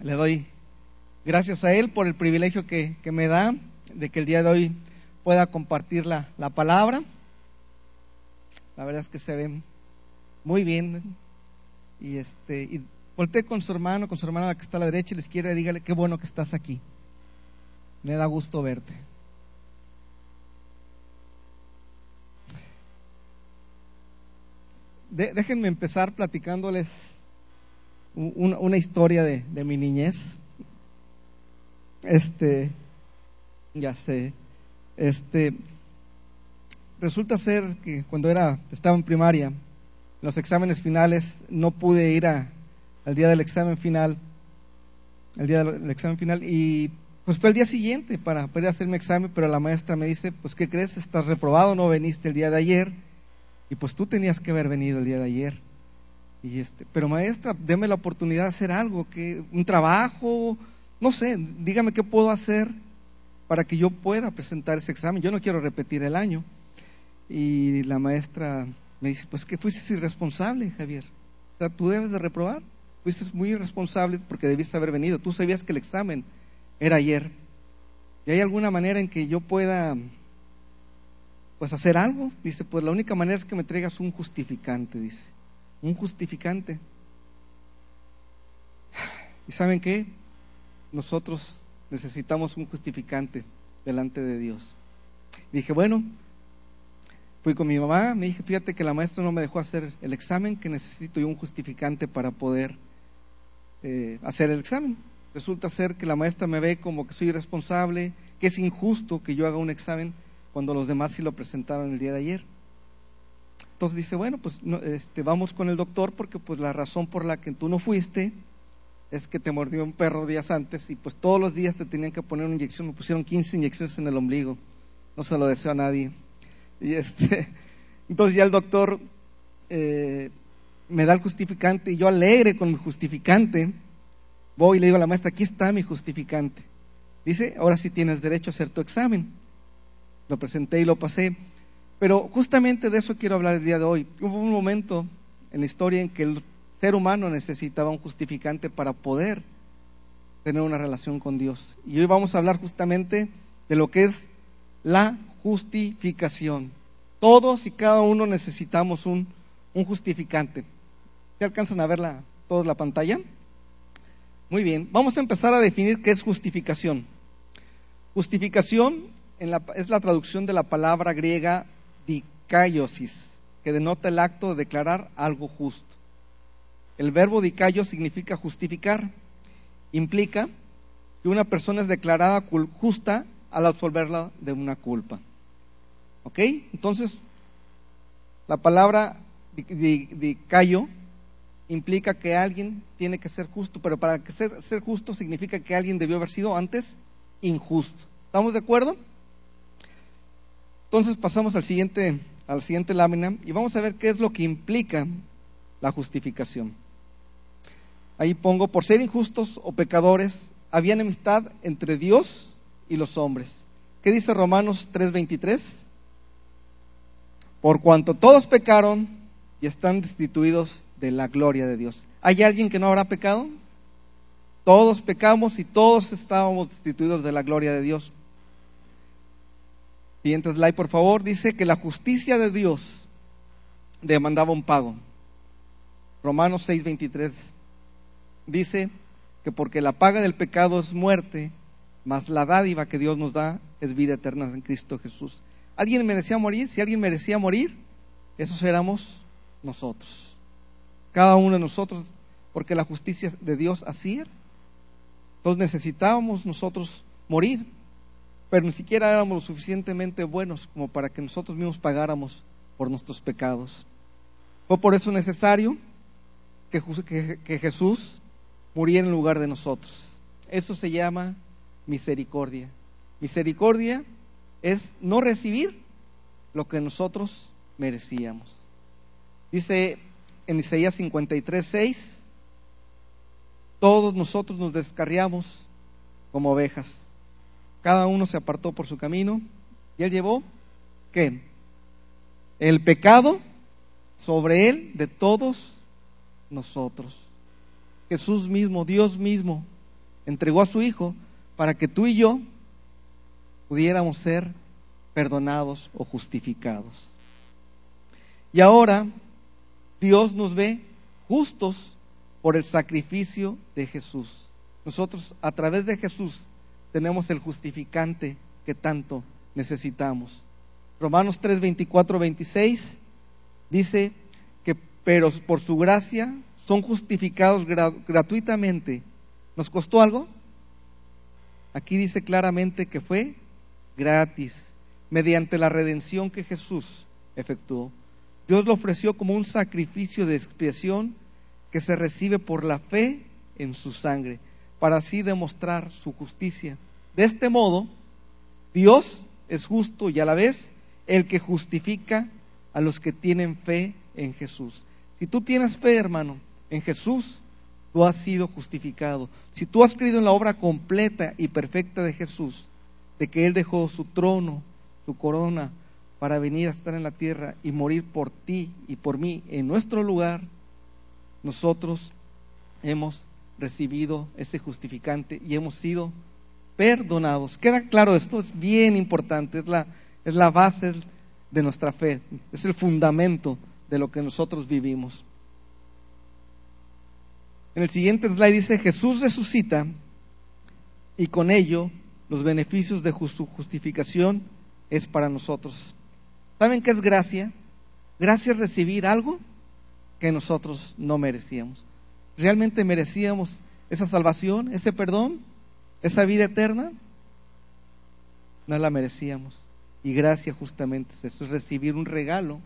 Le doy gracias a Él por el privilegio que, me da de que el día de hoy pueda compartir la, la palabra. La verdad es que se ven muy bien. Y este, y volteé con su hermano, con su hermana que está a la derecha y les quiere, dígale qué bueno que estás aquí. Me da gusto verte. déjenme empezar platicándoles una, historia de, de, mi niñez. Este, ya sé, este, resulta ser que cuando era, estaba en primaria, en los exámenes finales, no pude ir a, al día del examen final, el día del examen final, y pues fue el día siguiente para poder hacer mi examen, pero la maestra me dice, pues ¿qué crees? Estás reprobado, no veniste el día de ayer, y pues tú tenías que haber venido el día de ayer. Y este, pero maestra, deme la oportunidad de hacer algo, que un trabajo, no sé, dígame qué puedo hacer para que yo pueda presentar ese examen. Yo no quiero repetir el año. Y la maestra me dice, pues que fuiste irresponsable, Javier. O sea, tú debes de reprobar. Fuiste muy irresponsable porque debiste haber venido. Tú sabías que el examen era ayer. ¿Y hay alguna manera en que yo pueda pues hacer algo? Dice, pues la única manera es que me traigas un justificante, dice. Un justificante. ¿Y saben qué? Nosotros necesitamos un justificante delante de Dios. Dije, bueno, fui con mi mamá, me dije, fíjate que la maestra no me dejó hacer el examen, que necesito yo un justificante para poder eh, hacer el examen. Resulta ser que la maestra me ve como que soy irresponsable, que es injusto que yo haga un examen cuando los demás sí lo presentaron el día de ayer. Entonces dice, bueno, pues este, vamos con el doctor porque pues la razón por la que tú no fuiste es que te mordió un perro días antes y pues todos los días te tenían que poner una inyección, me pusieron 15 inyecciones en el ombligo, no se lo deseo a nadie. Y este, entonces ya el doctor eh, me da el justificante y yo alegre con mi justificante, voy y le digo a la maestra, aquí está mi justificante. Dice, ahora sí tienes derecho a hacer tu examen. Lo presenté y lo pasé. Pero justamente de eso quiero hablar el día de hoy. Hubo un momento en la historia en que el ser humano necesitaba un justificante para poder tener una relación con Dios. Y hoy vamos a hablar justamente de lo que es la justificación. Todos y cada uno necesitamos un, un justificante. ¿Se alcanzan a ver la, toda la pantalla? Muy bien, vamos a empezar a definir qué es justificación. Justificación es la traducción de la palabra griega dikaiosis, que denota el acto de declarar algo justo. El verbo dicayo significa justificar. Implica que una persona es declarada justa al absolverla de una culpa. ¿Ok? Entonces, la palabra dicayo implica que alguien tiene que ser justo, pero para que ser, ser justo significa que alguien debió haber sido antes injusto. ¿Estamos de acuerdo? Entonces pasamos al siguiente, a la siguiente lámina y vamos a ver qué es lo que implica la justificación. Ahí pongo, por ser injustos o pecadores, había enemistad entre Dios y los hombres. ¿Qué dice Romanos 3:23? Por cuanto todos pecaron y están destituidos de la gloria de Dios. ¿Hay alguien que no habrá pecado? Todos pecamos y todos estábamos destituidos de la gloria de Dios. Siguiente slide, por favor. Dice que la justicia de Dios demandaba un pago. Romanos 6:23 dice que porque la paga del pecado es muerte, mas la dádiva que Dios nos da es vida eterna en Cristo Jesús. ¿Alguien merecía morir? Si alguien merecía morir, esos éramos nosotros. Cada uno de nosotros, porque la justicia de Dios así era. Entonces necesitábamos nosotros morir, pero ni siquiera éramos lo suficientemente buenos como para que nosotros mismos pagáramos por nuestros pecados. Fue por eso necesario que, Jesús muriera en lugar de nosotros. Eso se llama misericordia. Misericordia es no recibir lo que nosotros merecíamos. Dice en Isaías 53, 6, todos nosotros nos descarriamos como ovejas. Cada uno se apartó por su camino y él llevó, ¿qué? El pecado sobre él de todos nosotros. Jesús mismo, Dios mismo, entregó a su Hijo para que tú y yo pudiéramos ser perdonados o justificados. Y ahora Dios nos ve justos por el sacrificio de Jesús. Nosotros a través de Jesús tenemos el justificante que tanto necesitamos. Romanos 3, 24, 26 dice que, pero por su gracia son justificados gratuitamente. ¿Nos costó algo? Aquí dice claramente que fue gratis, mediante la redención que Jesús efectuó. Dios lo ofreció como un sacrificio de expiación que se recibe por la fe en su sangre, para así demostrar su justicia. De este modo, Dios es justo y a la vez el que justifica a los que tienen fe en Jesús. Si tú tienes fe, hermano, en Jesús, tú has sido justificado. Si tú has creído en la obra completa y perfecta de Jesús, de que Él dejó su trono, su corona, para venir a estar en la tierra y morir por ti y por mí en nuestro lugar, nosotros hemos recibido ese justificante y hemos sido perdonados. ¿Queda claro esto? Es bien importante, es la, es la base de nuestra fe, es el fundamento de lo que nosotros vivimos. En el siguiente slide dice, Jesús resucita y con ello los beneficios de justificación es para nosotros. ¿Saben qué es gracia? Gracia es recibir algo que nosotros no merecíamos. ¿Realmente merecíamos esa salvación, ese perdón, esa vida eterna? No la merecíamos. Y gracia justamente es eso, es recibir un regalo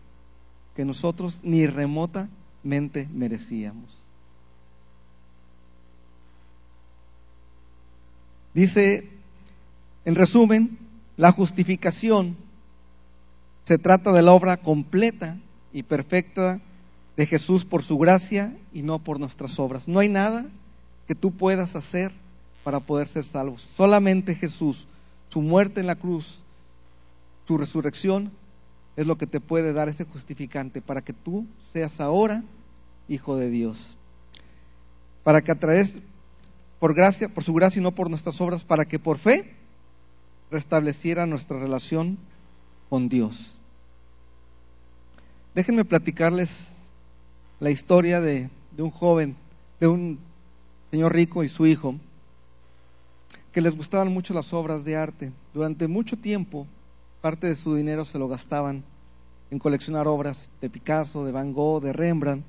que nosotros ni remotamente merecíamos. Dice, en resumen, la justificación se trata de la obra completa y perfecta de Jesús por su gracia y no por nuestras obras. No hay nada que tú puedas hacer para poder ser salvos. Solamente Jesús, su muerte en la cruz, su resurrección, es lo que te puede dar ese justificante para que tú seas ahora hijo de Dios. Para que a través, por gracia, por su gracia y no por nuestras obras, para que por fe restableciera nuestra relación con Dios. Déjenme platicarles la historia de, un joven, de un señor rico y su hijo, que les gustaban mucho las obras de arte. Durante mucho tiempo, parte de su dinero se lo gastaban en coleccionar obras de Picasso, de Van Gogh, de Rembrandt,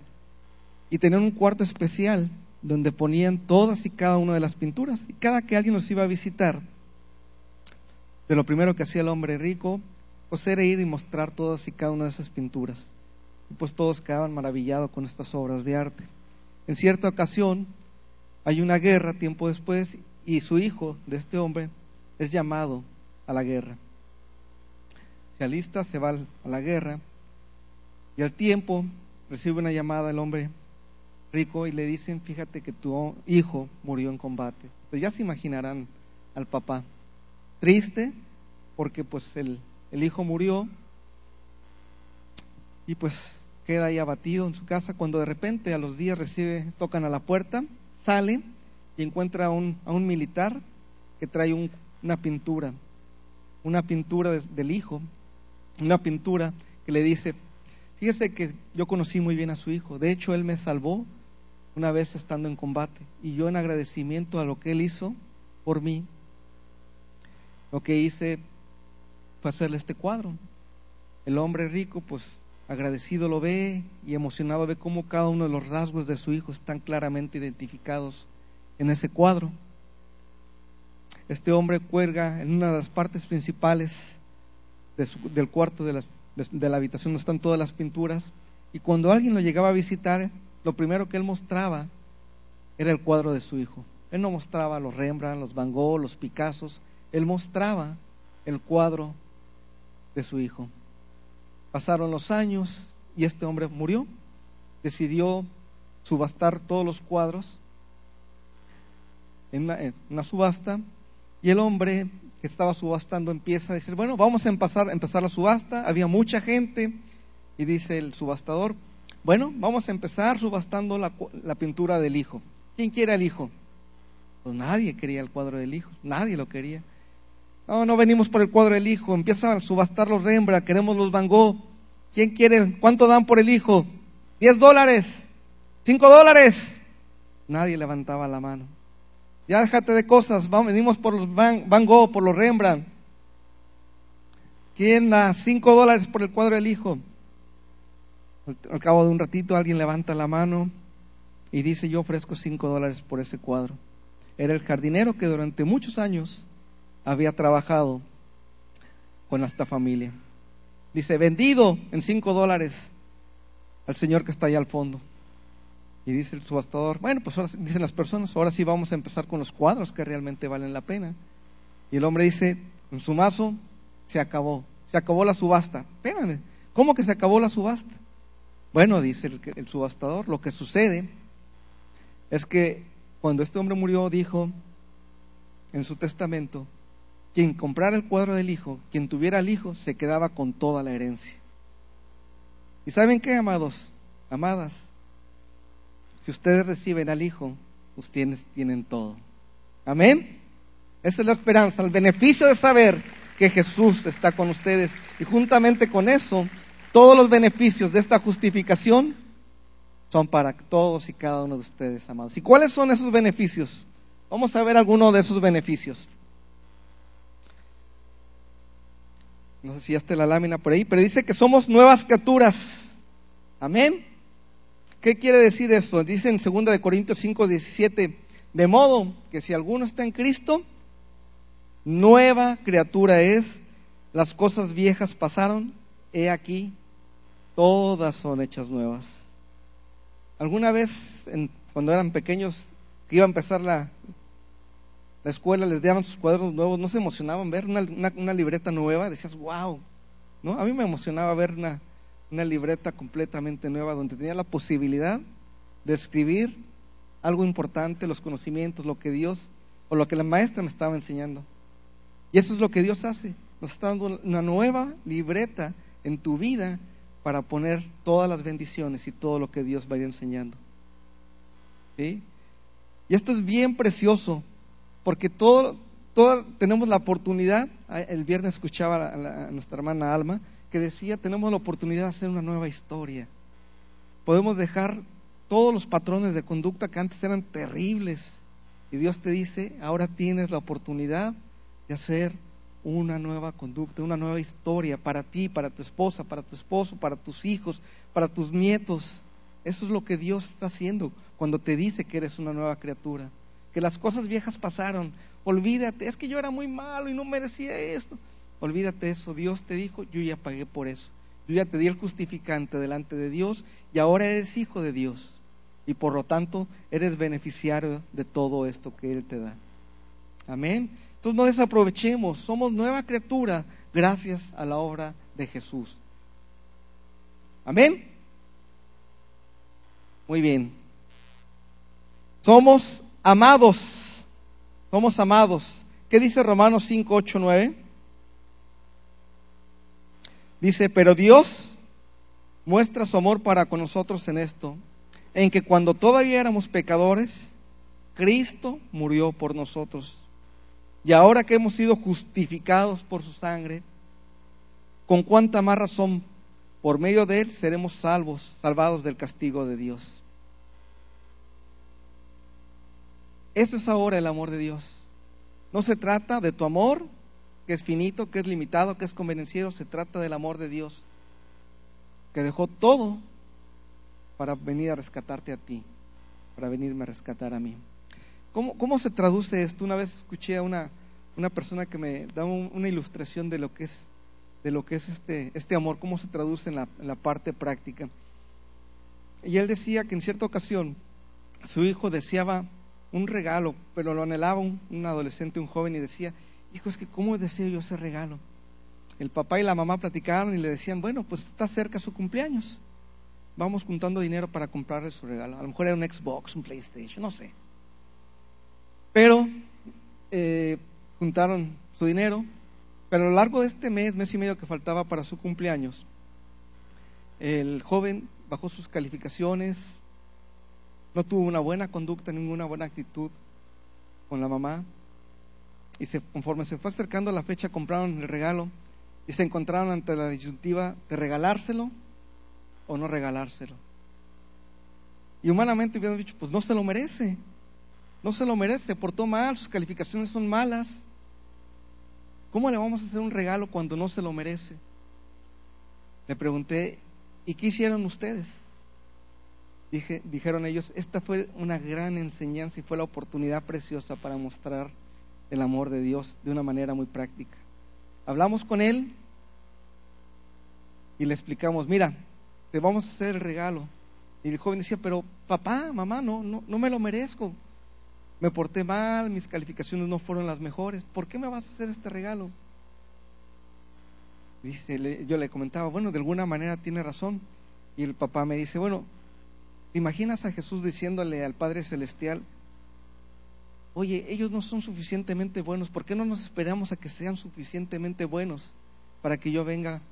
y tenían un cuarto especial donde ponían todas y cada una de las pinturas. Y cada que alguien los iba a visitar, de lo primero que hacía el hombre rico, pues era ir y mostrar todas y cada una de esas pinturas pues todos quedaban maravillados con estas obras de arte. En cierta ocasión hay una guerra tiempo después y su hijo de este hombre es llamado a la guerra. Se alista, se va a la guerra y al tiempo recibe una llamada el hombre rico y le dicen, fíjate que tu hijo murió en combate. Pues ya se imaginarán al papá. Triste porque pues el, el hijo murió y pues queda ahí abatido en su casa cuando de repente a los días recibe, tocan a la puerta, sale y encuentra a un, a un militar que trae una pintura, una pintura del hijo, una pintura que le dice, fíjese que yo conocí muy bien a su hijo, de hecho él me salvó una vez estando en combate y yo en agradecimiento a lo que él hizo por mí, lo que hice fue hacerle este cuadro. El hombre rico pues agradecido lo ve y emocionado ve cómo cada uno de los rasgos de su hijo están claramente identificados en ese cuadro. Este hombre cuelga en una de las partes principales del cuarto de la, de la habitación donde están todas las pinturas y cuando alguien lo llegaba a visitar, lo primero que él mostraba era el cuadro de su hijo. Él no mostraba los Rembrandt, los Van Gogh, los Picassos, él mostraba el cuadro de su hijo. Pasaron los años y este hombre murió. Decidió subastar todos los cuadros en una, subasta y el hombre que estaba subastando empieza a decir, bueno, vamos a empezar, empezar la subasta. Había mucha gente y dice el subastador, bueno, vamos a empezar subastando la, la pintura del hijo. ¿Quién quiere al hijo? Pues nadie quería el cuadro del hijo, nadie lo quería. No, no venimos por el cuadro del hijo, empieza a subastar los Rembrandt, queremos los Van Gogh. ¿Quién quiere? ¿Cuánto dan por el hijo? Diez dólares, cinco dólares. Nadie levantaba la mano. Ya déjate de cosas, vamos, venimos por los Van, Van Gogh, por los Rembrandt. ¿Quién da cinco dólares por el cuadro del hijo? Al, al cabo de un ratito alguien levanta la mano y dice, yo ofrezco cinco dólares por ese cuadro. Era el jardinero que durante muchos años había trabajado con esta familia. Dice, vendido en cinco dólares al señor que está allá al fondo. Y dice el subastador, bueno, pues ahora dicen las personas, ahora sí vamos a empezar con los cuadros que realmente valen la pena. Y el hombre dice, en su mazo, se acabó, se acabó la subasta. Espérame, ¿cómo que se acabó la subasta? Bueno, dice el, el subastador, lo que sucede es que cuando este hombre murió dijo en su testamento, quien comprara el cuadro del hijo, quien tuviera al hijo, se quedaba con toda la herencia. ¿Y saben qué, amados, amadas? Si ustedes reciben al hijo, ustedes tienen todo. Amén. Esa es la esperanza, el beneficio de saber que Jesús está con ustedes. Y juntamente con eso, todos los beneficios de esta justificación son para todos y cada uno de ustedes, amados. ¿Y cuáles son esos beneficios? Vamos a ver algunos de esos beneficios. No sé si ya está la lámina por ahí, pero dice que somos nuevas criaturas. Amén. ¿Qué quiere decir eso? Dice en 2 de Corintios 5, 17, de modo que si alguno está en Cristo, nueva criatura es, las cosas viejas pasaron, he aquí, todas son hechas nuevas. ¿Alguna vez, cuando eran pequeños, que iba a empezar la, la escuela, les daban sus cuadernos nuevos, no se emocionaban ver una, libreta nueva, decías, wow, ¿no? A mí me emocionaba ver una, libreta completamente nueva donde tenía la posibilidad de escribir algo importante, los conocimientos, lo que Dios o lo que la maestra me estaba enseñando. Y eso es lo que Dios hace, nos está dando una nueva libreta en tu vida para poner todas las bendiciones y todo lo que Dios va a ir enseñando. ¿Sí? Y esto es bien precioso, porque todo, todo, tenemos la oportunidad, el viernes escuchaba a, la, a, nuestra hermana Alma, que decía, tenemos la oportunidad de hacer una nueva historia. Podemos dejar todos los patrones de conducta que antes eran terribles. Y Dios te dice, ahora tienes la oportunidad de hacer una nueva conducta, una nueva historia para ti, para tu esposa, para tu esposo, para tus hijos, para tus nietos. Eso es lo que Dios está haciendo cuando te dice que eres una nueva criatura, que las cosas viejas pasaron. Olvídate, es que yo era muy malo y no merecía esto. Olvídate eso, Dios te dijo, yo ya pagué por eso. Yo ya te di el justificante delante de Dios y ahora eres hijo de Dios. Y por lo tanto eres beneficiario de todo esto que Él te da. Amén. Entonces no desaprovechemos, somos nueva criatura gracias a la obra de Jesús. Amén. Muy bien. Somos amados. Somos amados. ¿Qué dice Romanos 5, 8, 9? Dice, pero Dios muestra su amor para con nosotros en esto, en que cuando todavía éramos pecadores, Cristo murió por nosotros. Y ahora que hemos sido justificados por su sangre, con cuánta más razón por medio de él seremos salvos, salvados del castigo de Dios. Eso es ahora el amor de Dios. No se trata de tu amor, que es finito, que es limitado, que es convencido, se trata del amor de Dios, que dejó todo para venir a rescatarte a ti, para venirme a rescatar a mí. ¿Cómo, ¿Cómo, se traduce esto? Una vez escuché a una, una persona que me daba un, una ilustración de lo que es, de lo que es este, este amor, cómo se traduce en la parte práctica. Y él decía que en cierta ocasión su hijo deseaba un regalo, pero lo anhelaba un, adolescente, un joven, y decía, hijo, es que ¿cómo deseo yo ese regalo? El papá y la mamá platicaron y le decían, bueno, pues está cerca su cumpleaños, vamos juntando dinero para comprarle su regalo. A lo mejor era un Xbox, un PlayStation, no sé. Pero eh, juntaron su dinero, pero a lo largo de este mes, mes y medio que faltaba para su cumpleaños, el joven bajó sus calificaciones, no tuvo una buena conducta, ninguna buena actitud con la mamá. Y se, conforme se fue acercando la fecha, compraron el regalo y se encontraron ante la disyuntiva de regalárselo o no regalárselo. Y humanamente hubieran dicho, pues no se lo merece, no se lo merece, se portó mal, sus calificaciones son malas. ¿Cómo le vamos a hacer un regalo cuando no se lo merece? Le pregunté, ¿y qué hicieron ustedes? Dije, dijeron ellos, esta fue una gran enseñanza y fue la oportunidad preciosa para mostrar el amor de Dios de una manera muy práctica. Hablamos con él y le explicamos, mira, te vamos a hacer el regalo. Y el joven decía, pero papá, mamá, no, no, no me lo merezco. Me porté mal, mis calificaciones no fueron las mejores. ¿Por qué me vas a hacer este regalo? Dice, yo le comentaba, bueno, de alguna manera tiene razón. Y el papá me dice, bueno, ¿te imaginas a Jesús diciéndole al Padre Celestial, oye, ellos no son suficientemente buenos, ¿por qué no nos esperamos a que sean suficientemente buenos para que yo venga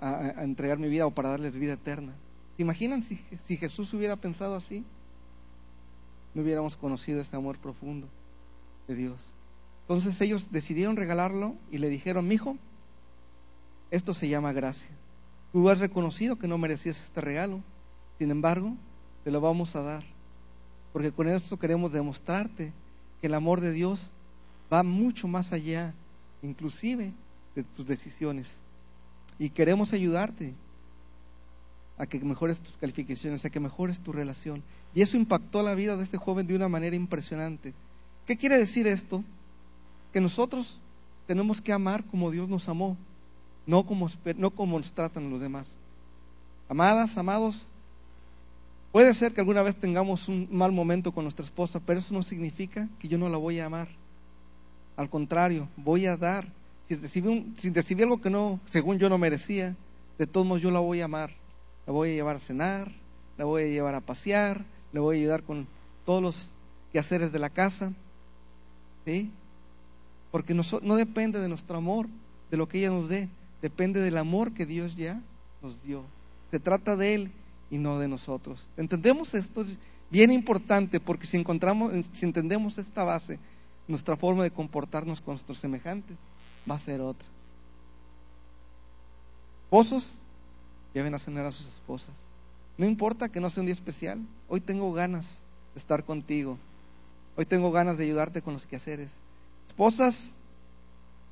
a, entregar mi vida o para darles vida eterna? ¿Se imaginan si, si Jesús hubiera pensado así? No hubiéramos conocido este amor profundo de Dios. Entonces ellos decidieron regalarlo y le dijeron, mi hijo, esto se llama gracia. Tú has reconocido que no merecías este regalo, sin embargo, te lo vamos a dar, porque con esto queremos demostrarte que el amor de Dios va mucho más allá, inclusive de tus decisiones. Y queremos ayudarte a que mejores tus calificaciones, a que mejores tu relación. Y eso impactó la vida de este joven de una manera impresionante. ¿Qué quiere decir esto? Que nosotros tenemos que amar como Dios nos amó, no como, no como nos tratan los demás. Amadas, amados, Puede ser que alguna vez tengamos un mal momento con nuestra esposa, pero eso no significa que yo no la voy a amar. Al contrario, voy a dar. Si recibí, algo que no, según yo no merecía, de todos modos yo la voy a amar. La voy a llevar a cenar, la voy a llevar a pasear, le voy a ayudar con todos los quehaceres de la casa. ¿Sí? Porque no, no depende de nuestro amor, de lo que ella nos dé, depende del amor que Dios ya nos dio. Se trata de Él y no de nosotros. ¿Entendemos esto? Es bien importante porque si, encontramos, si entendemos esta base, nuestra forma de comportarnos con nuestros semejantes va a ser otra. Esposos, lleven a cenar a sus esposas. No importa que no sea un día especial, hoy tengo ganas de estar contigo. Hoy tengo ganas de ayudarte con los quehaceres. Esposas,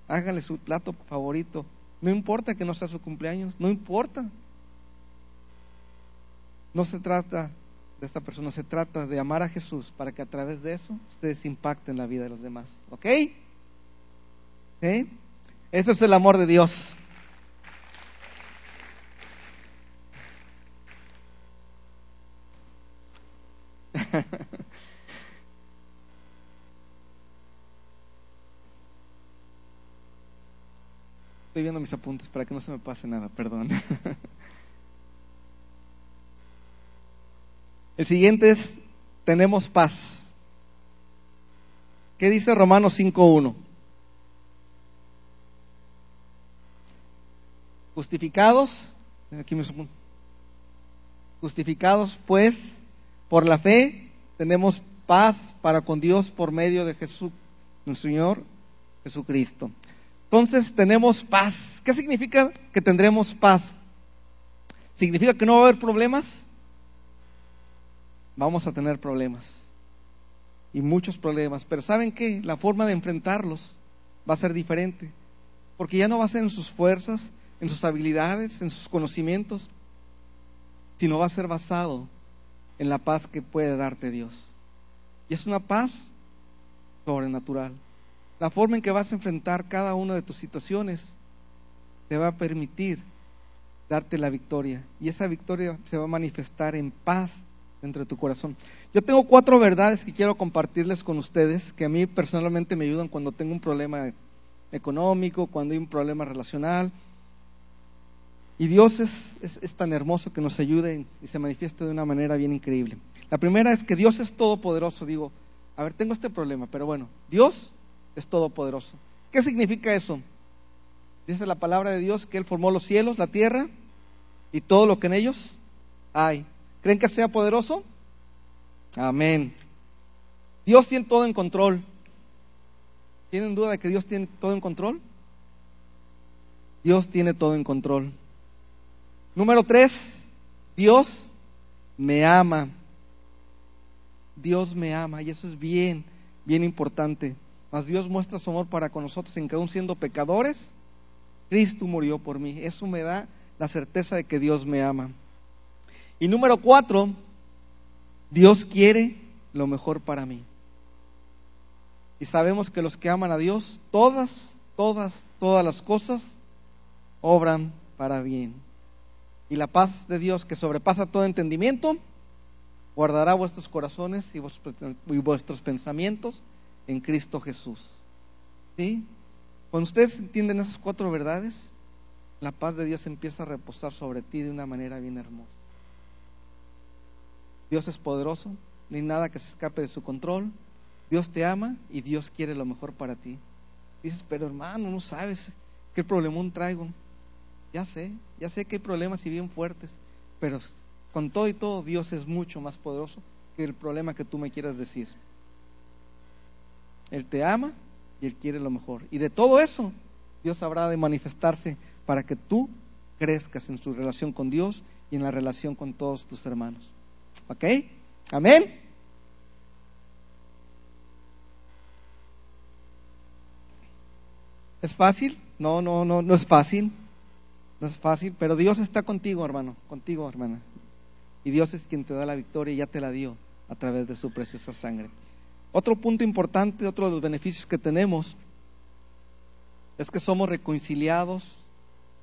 hágale su plato favorito. No importa que no sea su cumpleaños, no importa. No se trata de esta persona, se trata de amar a Jesús para que a través de eso ustedes impacten la vida de los demás. ¿Ok? ¿Sí? Eso es el amor de Dios. Estoy viendo mis apuntes para que no se me pase nada, perdón. El siguiente es, tenemos paz. ¿Qué dice Romanos 5.1? Justificados, aquí me justificados pues por la fe, tenemos paz para con Dios por medio de Jesús, nuestro Señor Jesucristo. Entonces tenemos paz. ¿Qué significa que tendremos paz? ¿Significa que no va a haber problemas? Vamos a tener problemas. Y muchos problemas. Pero ¿saben qué? La forma de enfrentarlos va a ser diferente. Porque ya no va a ser en sus fuerzas, en sus habilidades, en sus conocimientos, sino va a ser basado en la paz que puede darte Dios. Y es una paz sobrenatural. La forma en que vas a enfrentar cada una de tus situaciones te va a permitir darte la victoria. Y esa victoria se va a manifestar en paz dentro de tu corazón. Yo tengo cuatro verdades que quiero compartirles con ustedes, que a mí personalmente me ayudan cuando tengo un problema económico, cuando hay un problema relacional. Y Dios es, es, tan hermoso que nos ayude y se manifiesta de una manera bien increíble. La primera es que Dios es todopoderoso. Digo, a ver, tengo este problema, pero bueno, Dios es todopoderoso. ¿Qué significa eso? Dice la palabra de Dios que Él formó los cielos, la tierra y todo lo que en ellos hay. ¿Creen que sea poderoso? Amén. Dios tiene todo en control. ¿Tienen duda de que Dios tiene todo en control? Dios tiene todo en control. Número tres, Dios me ama. Dios me ama y eso es bien, bien importante. Mas Dios muestra su amor para con nosotros en que aún siendo pecadores, Cristo murió por mí. Eso me da la certeza de que Dios me ama. Y número cuatro, Dios quiere lo mejor para mí. Y sabemos que los que aman a Dios, todas, todas, todas las cosas obran para bien. Y la paz de Dios que sobrepasa todo entendimiento, guardará vuestros corazones y vuestros, pensamientos en Cristo Jesús. ¿Sí? Cuando ustedes entienden esas cuatro verdades, la paz de Dios empieza a reposar sobre ti de una manera bien hermosa. Dios es poderoso, ni nada que se escape de su control. Dios te ama y Dios quiere lo mejor para ti. Dices, pero hermano, no sabes qué problemón traigo. Ya sé, ya sé que hay problemas y bien fuertes, pero con todo y todo Dios es mucho más poderoso que el problema que tú me quieras decir. Él te ama y Él quiere lo mejor. Y de todo eso, Dios habrá de manifestarse para que tú crezcas en su relación con Dios y en la relación con todos tus hermanos. ¿Ok? Amén. ¿Es fácil? No, no, no, no es fácil. No es fácil, pero Dios está contigo, hermano, contigo, hermana. Y Dios es quien te da la victoria y ya te la dio a través de su preciosa sangre. Otro punto importante, otro de los beneficios que tenemos, es que somos reconciliados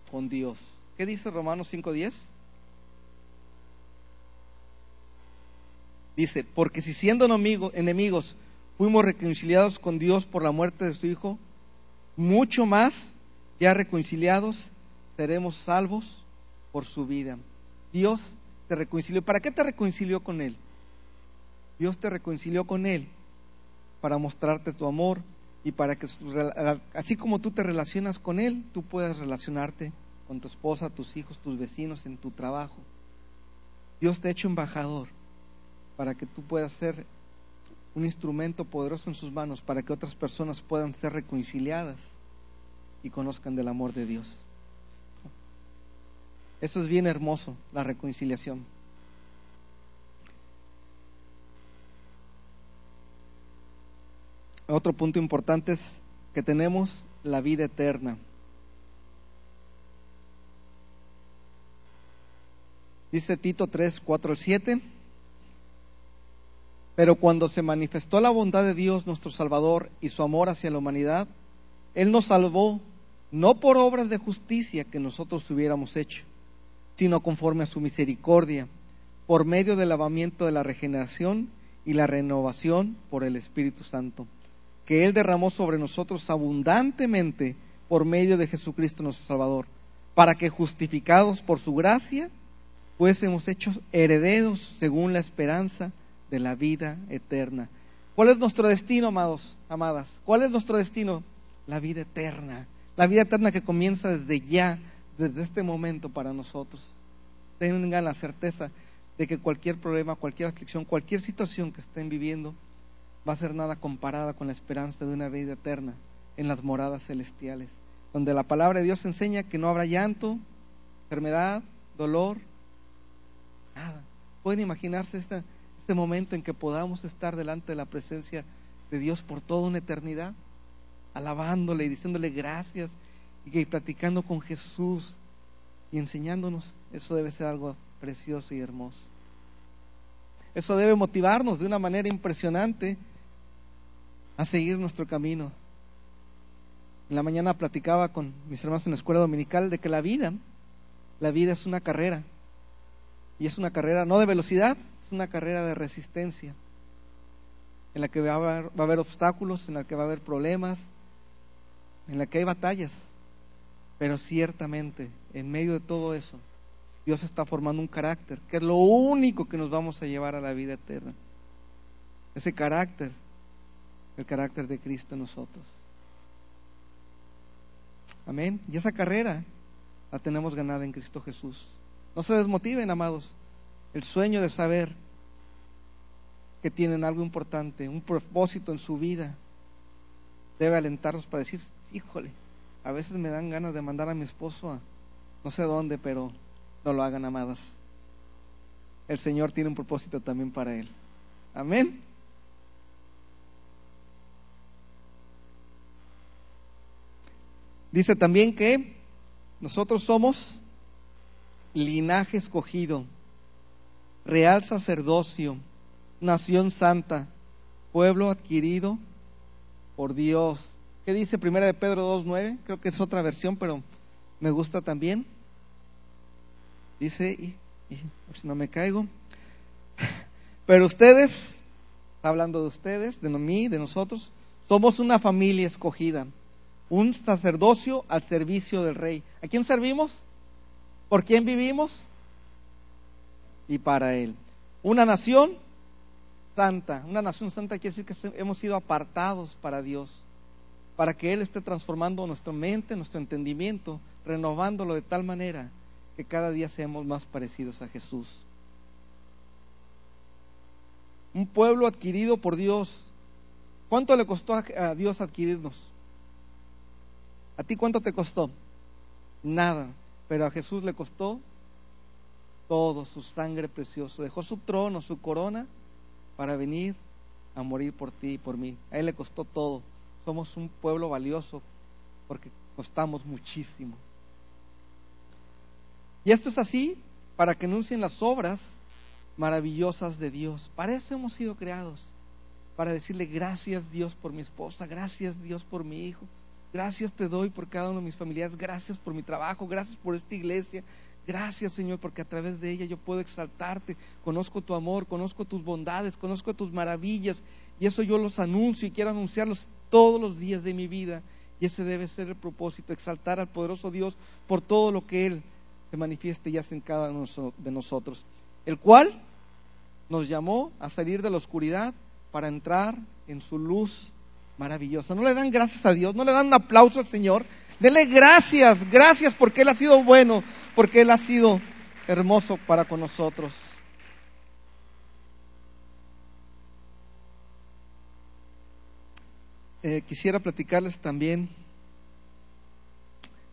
con Dios. ¿Qué dice Romanos 5.10? Dice, porque si siendo enemigos fuimos reconciliados con Dios por la muerte de su Hijo, mucho más, ya reconciliados, seremos salvos por su vida. Dios te reconcilió. ¿Para qué te reconcilió con Él? Dios te reconcilió con Él para mostrarte tu amor y para que, así como tú te relacionas con Él, tú puedas relacionarte con tu esposa, tus hijos, tus vecinos, en tu trabajo. Dios te ha hecho embajador para que tú puedas ser un instrumento poderoso en sus manos para que otras personas puedan ser reconciliadas y conozcan del amor de Dios. Eso es bien hermoso, la reconciliación. Otro punto importante es que tenemos la vida eterna. Dice Tito 3, 4 al 7. Pero cuando se manifestó la bondad de Dios nuestro Salvador y su amor hacia la humanidad, Él nos salvó no por obras de justicia que nosotros hubiéramos hecho, sino conforme a su misericordia, por medio del lavamiento de la regeneración y la renovación por el Espíritu Santo, que Él derramó sobre nosotros abundantemente por medio de Jesucristo nuestro Salvador, para que justificados por su gracia, fuésemos hechos herederos según la esperanza de la vida eterna. ¿Cuál es nuestro destino, amados, amadas? ¿Cuál es nuestro destino? La vida eterna. La vida eterna que comienza desde ya, desde este momento para nosotros. Tengan la certeza de que cualquier problema, cualquier aflicción, cualquier situación que estén viviendo va a ser nada comparada con la esperanza de una vida eterna en las moradas celestiales, donde la palabra de Dios enseña que no habrá llanto, enfermedad, dolor, nada. Pueden imaginarse esta, este momento en que podamos estar delante de la presencia de Dios por toda una eternidad, alabándole y diciéndole gracias y platicando con Jesús y enseñándonos. Eso debe ser algo precioso y hermoso. Eso debe motivarnos de una manera impresionante a seguir nuestro camino. En la mañana platicaba con mis hermanos en la escuela dominical de que la vida, la vida es una carrera. Y es una carrera no de velocidad, es una carrera de resistencia, en la que va a, haber, va a haber obstáculos, en la que va a haber problemas, en la que hay batallas, pero ciertamente en medio de todo eso, Dios está formando un carácter, que es lo único que nos vamos a llevar a la vida eterna. Ese carácter, el carácter de Cristo en nosotros. Amén. Y esa carrera la tenemos ganada en Cristo Jesús. No se desmotiven, amados el sueño de saber que tienen algo importante, un propósito en su vida, debe alentarnos para decir, híjole, a veces me dan ganas de mandar a mi esposo a no sé dónde, pero no lo hagan amadas. El Señor tiene un propósito también para él. Amén. Dice también que nosotros somos linaje escogido, real sacerdocio, nación santa, pueblo adquirido por Dios. ¿Qué dice Primera de Pedro 2.9? Creo que es otra versión, pero me gusta también. Dice, y, si no me caigo, pero ustedes, hablando de ustedes, de mí, de nosotros, somos una familia escogida, un sacerdocio al servicio del rey. ¿A quién servimos? ¿Por quién vivimos? Y para Él. Una nación santa. Una nación santa quiere decir que hemos sido apartados para Dios, para que Él esté transformando nuestra mente, nuestro entendimiento, renovándolo de tal manera que cada día seamos más parecidos a Jesús. Un pueblo adquirido por Dios. ¿Cuánto le costó a Dios adquirirnos? ¿A ti cuánto te costó? Nada. Pero a Jesús le costó todo, su sangre preciosa. Dejó su trono, su corona, para venir a morir por ti y por mí. A Él le costó todo. Somos un pueblo valioso porque costamos muchísimo. Y esto es así para que anuncien las obras maravillosas de Dios. Para eso hemos sido creados. Para decirle gracias Dios por mi esposa, gracias Dios por mi hijo, Gracias te doy por cada uno de mis familiares, gracias por mi trabajo, gracias por esta iglesia. Gracias Señor, porque a través de ella yo puedo exaltarte. Conozco tu amor, conozco tus bondades, conozco tus maravillas. Y eso yo los anuncio y quiero anunciarlos todos los días de mi vida. Y ese debe ser el propósito, exaltar al poderoso Dios por todo lo que Él se manifieste y hace en cada uno de nosotros. El cual nos llamó a salir de la oscuridad para entrar en su luz maravillosa. ¿No le dan gracias a Dios? ¿No le dan un aplauso al Señor? Dele gracias, gracias porque Él ha sido bueno, porque Él ha sido hermoso para con nosotros. Eh, quisiera platicarles también,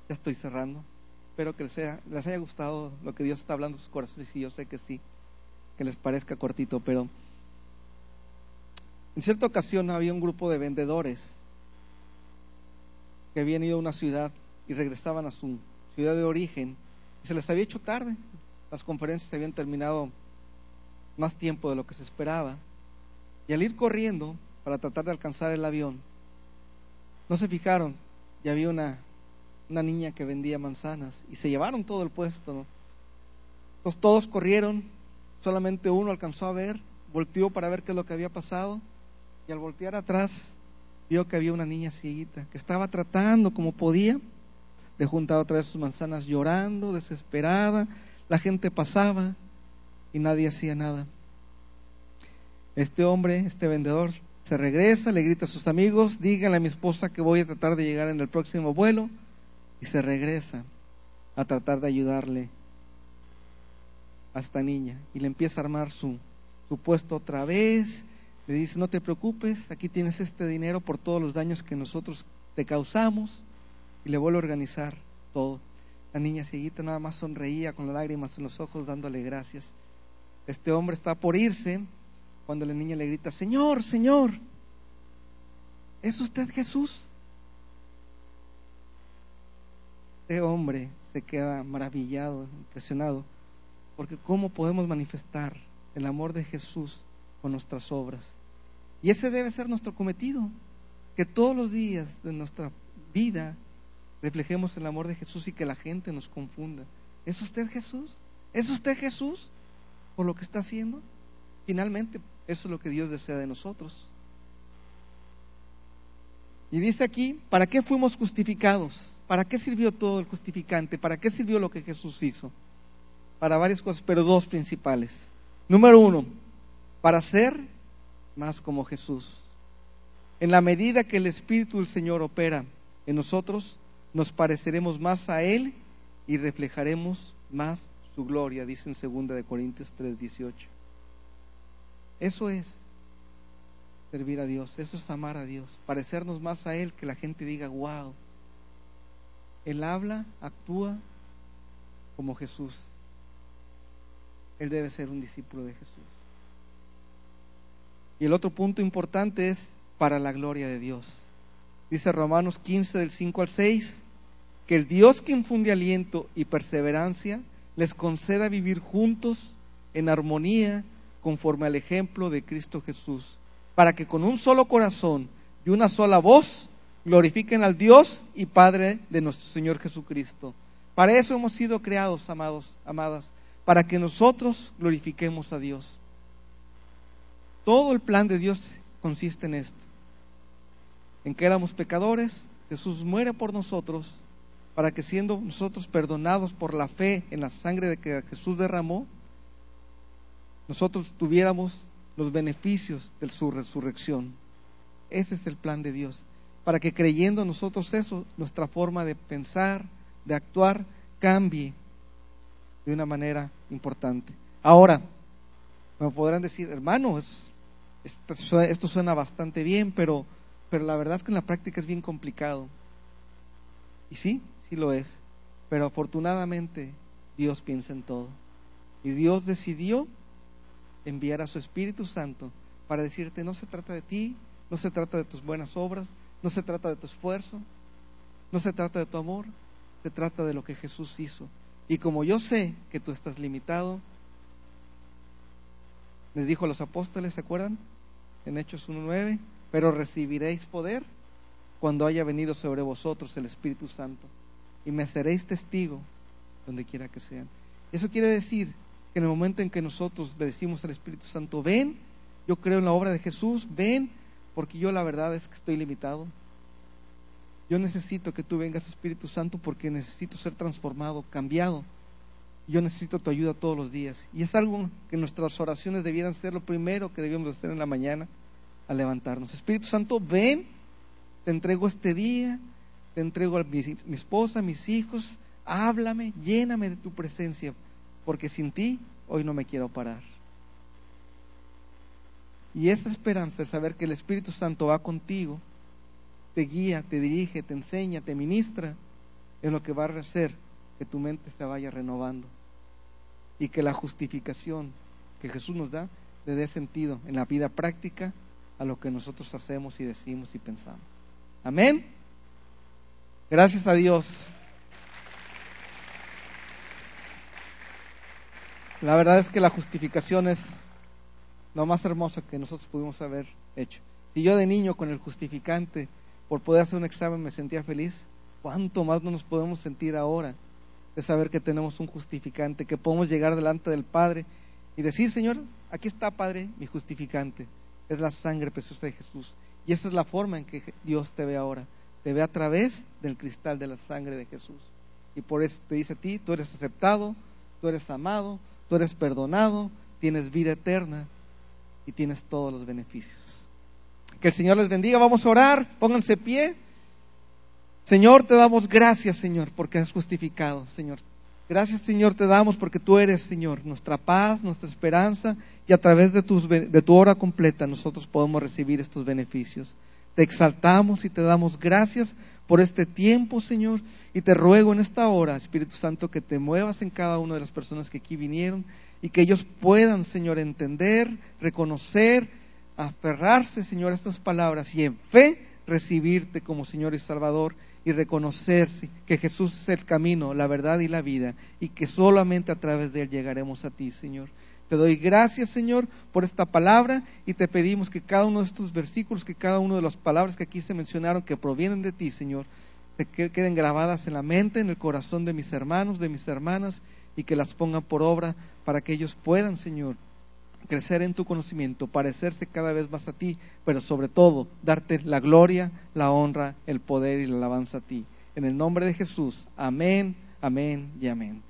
ya estoy cerrando, espero que les haya, les haya gustado lo que Dios está hablando en sus corazones y yo sé que sí, que les parezca cortito, pero en cierta ocasión había un grupo de vendedores que habían ido a una ciudad y regresaban a su ciudad de origen y se les había hecho tarde. Las conferencias se habían terminado más tiempo de lo que se esperaba. Y al ir corriendo para tratar de alcanzar el avión, no se fijaron y había una, una niña que vendía manzanas y se llevaron todo el puesto. Entonces todos corrieron, solamente uno alcanzó a ver, volteó para ver qué es lo que había pasado y al voltear atrás vio que había una niña cieguita que estaba tratando como podía de juntar otra vez sus manzanas llorando, desesperada. La gente pasaba y nadie hacía nada. Este hombre, este vendedor, se regresa, le grita a sus amigos, díganle a mi esposa que voy a tratar de llegar en el próximo vuelo y se regresa a tratar de ayudarle a esta niña y le empieza a armar su, su puesto otra vez le dice, no te preocupes, aquí tienes este dinero por todos los daños que nosotros te causamos. Y le vuelve a organizar todo. La niña cieguita nada más sonreía con las lágrimas en los ojos dándole gracias. Este hombre está por irse cuando la niña le grita, Señor, Señor, ¿es usted Jesús? Este hombre se queda maravillado, impresionado, porque ¿cómo podemos manifestar el amor de Jesús con nuestras obras. Y ese debe ser nuestro cometido, que todos los días de nuestra vida reflejemos el amor de Jesús y que la gente nos confunda. ¿Es usted Jesús? ¿Es usted Jesús por lo que está haciendo? Finalmente, eso es lo que Dios desea de nosotros. Y dice aquí, ¿para qué fuimos justificados? ¿Para qué sirvió todo el justificante? ¿Para qué sirvió lo que Jesús hizo? Para varias cosas, pero dos principales. Número uno, para ser más como Jesús. En la medida que el Espíritu del Señor opera en nosotros, nos pareceremos más a Él y reflejaremos más su gloria, dice en 2 de Corintios 3:18. Eso es. servir a Dios, eso es amar a Dios, parecernos más a Él, que la gente diga, wow, Él habla, actúa como Jesús. Él debe ser un discípulo de Jesús. Y el otro punto importante es para la gloria de Dios. Dice Romanos 15 del 5 al 6, que el Dios que infunde aliento y perseverancia les conceda vivir juntos en armonía conforme al ejemplo de Cristo Jesús, para que con un solo corazón y una sola voz glorifiquen al Dios y Padre de nuestro Señor Jesucristo. Para eso hemos sido creados, amados, amadas, para que nosotros glorifiquemos a Dios. Todo el plan de Dios consiste en esto, en que éramos pecadores, Jesús muere por nosotros, para que siendo nosotros perdonados por la fe en la sangre de que Jesús derramó, nosotros tuviéramos los beneficios de su resurrección. Ese es el plan de Dios, para que creyendo nosotros eso, nuestra forma de pensar, de actuar, cambie de una manera importante. Ahora, me podrán decir, hermano, esto, suena bastante bien, pero, pero la verdad es que en la práctica es bien complicado. Y sí, sí lo es, pero afortunadamente Dios piensa en todo. Y Dios decidió enviar a su Espíritu Santo para decirte, no se trata de ti, no se trata de tus buenas obras, no se trata de tu esfuerzo, no se trata de tu amor, se trata de lo que Jesús hizo. Y como yo sé que tú estás limitado, les dijo a los apóstoles, ¿se acuerdan? En Hechos 1.9, pero recibiréis poder cuando haya venido sobre vosotros el Espíritu Santo y me seréis testigo donde quiera que sean. Eso quiere decir que en el momento en que nosotros decimos al Espíritu Santo, ven, yo creo en la obra de Jesús, ven, porque yo la verdad es que estoy limitado, yo necesito que tú vengas, Espíritu Santo, porque necesito ser transformado, cambiado. Yo necesito tu ayuda todos los días. Y es algo que nuestras oraciones debieran ser lo primero que debíamos hacer en la mañana al levantarnos. Espíritu Santo, ven, te entrego este día, te entrego a mi, mi esposa, mis hijos, háblame, lléname de tu presencia, porque sin ti hoy no me quiero parar. Y esta esperanza de saber que el Espíritu Santo va contigo, te guía, te dirige, te enseña, te ministra, es lo que va a hacer que tu mente se vaya renovando y que la justificación que Jesús nos da le dé sentido en la vida práctica a lo que nosotros hacemos y decimos y pensamos. Amén. Gracias a Dios. La verdad es que la justificación es lo más hermoso que nosotros pudimos haber hecho. Si yo de niño con el justificante por poder hacer un examen me sentía feliz, ¿cuánto más no nos podemos sentir ahora de saber que tenemos un justificante, que podemos llegar delante del Padre y decir, Señor, aquí está, Padre, mi justificante, es la sangre preciosa de Jesús. Y esa es la forma en que Dios te ve ahora, te ve a través del cristal de la sangre de Jesús. Y por eso te dice a ti, tú eres aceptado, tú eres amado, tú eres perdonado, tienes vida eterna y tienes todos los beneficios. Que el Señor les bendiga. Vamos a orar. Pónganse pie. Señor, te damos gracias, Señor, porque has justificado, Señor. Gracias, Señor, te damos porque tú eres, Señor, nuestra paz, nuestra esperanza, y a través de, tus, de tu obra completa nosotros podemos recibir estos beneficios. Te exaltamos y te damos gracias por este tiempo, Señor, y te ruego en esta hora, Espíritu Santo, que te muevas en cada una de las personas que aquí vinieron y que ellos puedan, Señor, entender, reconocer, aferrarse, Señor, a estas palabras y en fe recibirte como Señor y Salvador y reconocerse que Jesús es el camino, la verdad y la vida y que solamente a través de Él llegaremos a ti, Señor. Te doy gracias, Señor, por esta palabra y te pedimos que cada uno de estos versículos, que cada una de las palabras que aquí se mencionaron, que provienen de ti, Señor, se queden grabadas en la mente, en el corazón de mis hermanos, de mis hermanas y que las pongan por obra para que ellos puedan, Señor, crecer en tu conocimiento, parecerse cada vez más a ti, pero sobre todo darte la gloria, la honra, el poder y la alabanza a ti. En el nombre de Jesús, amén, amén y amén.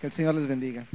Que el Señor les bendiga.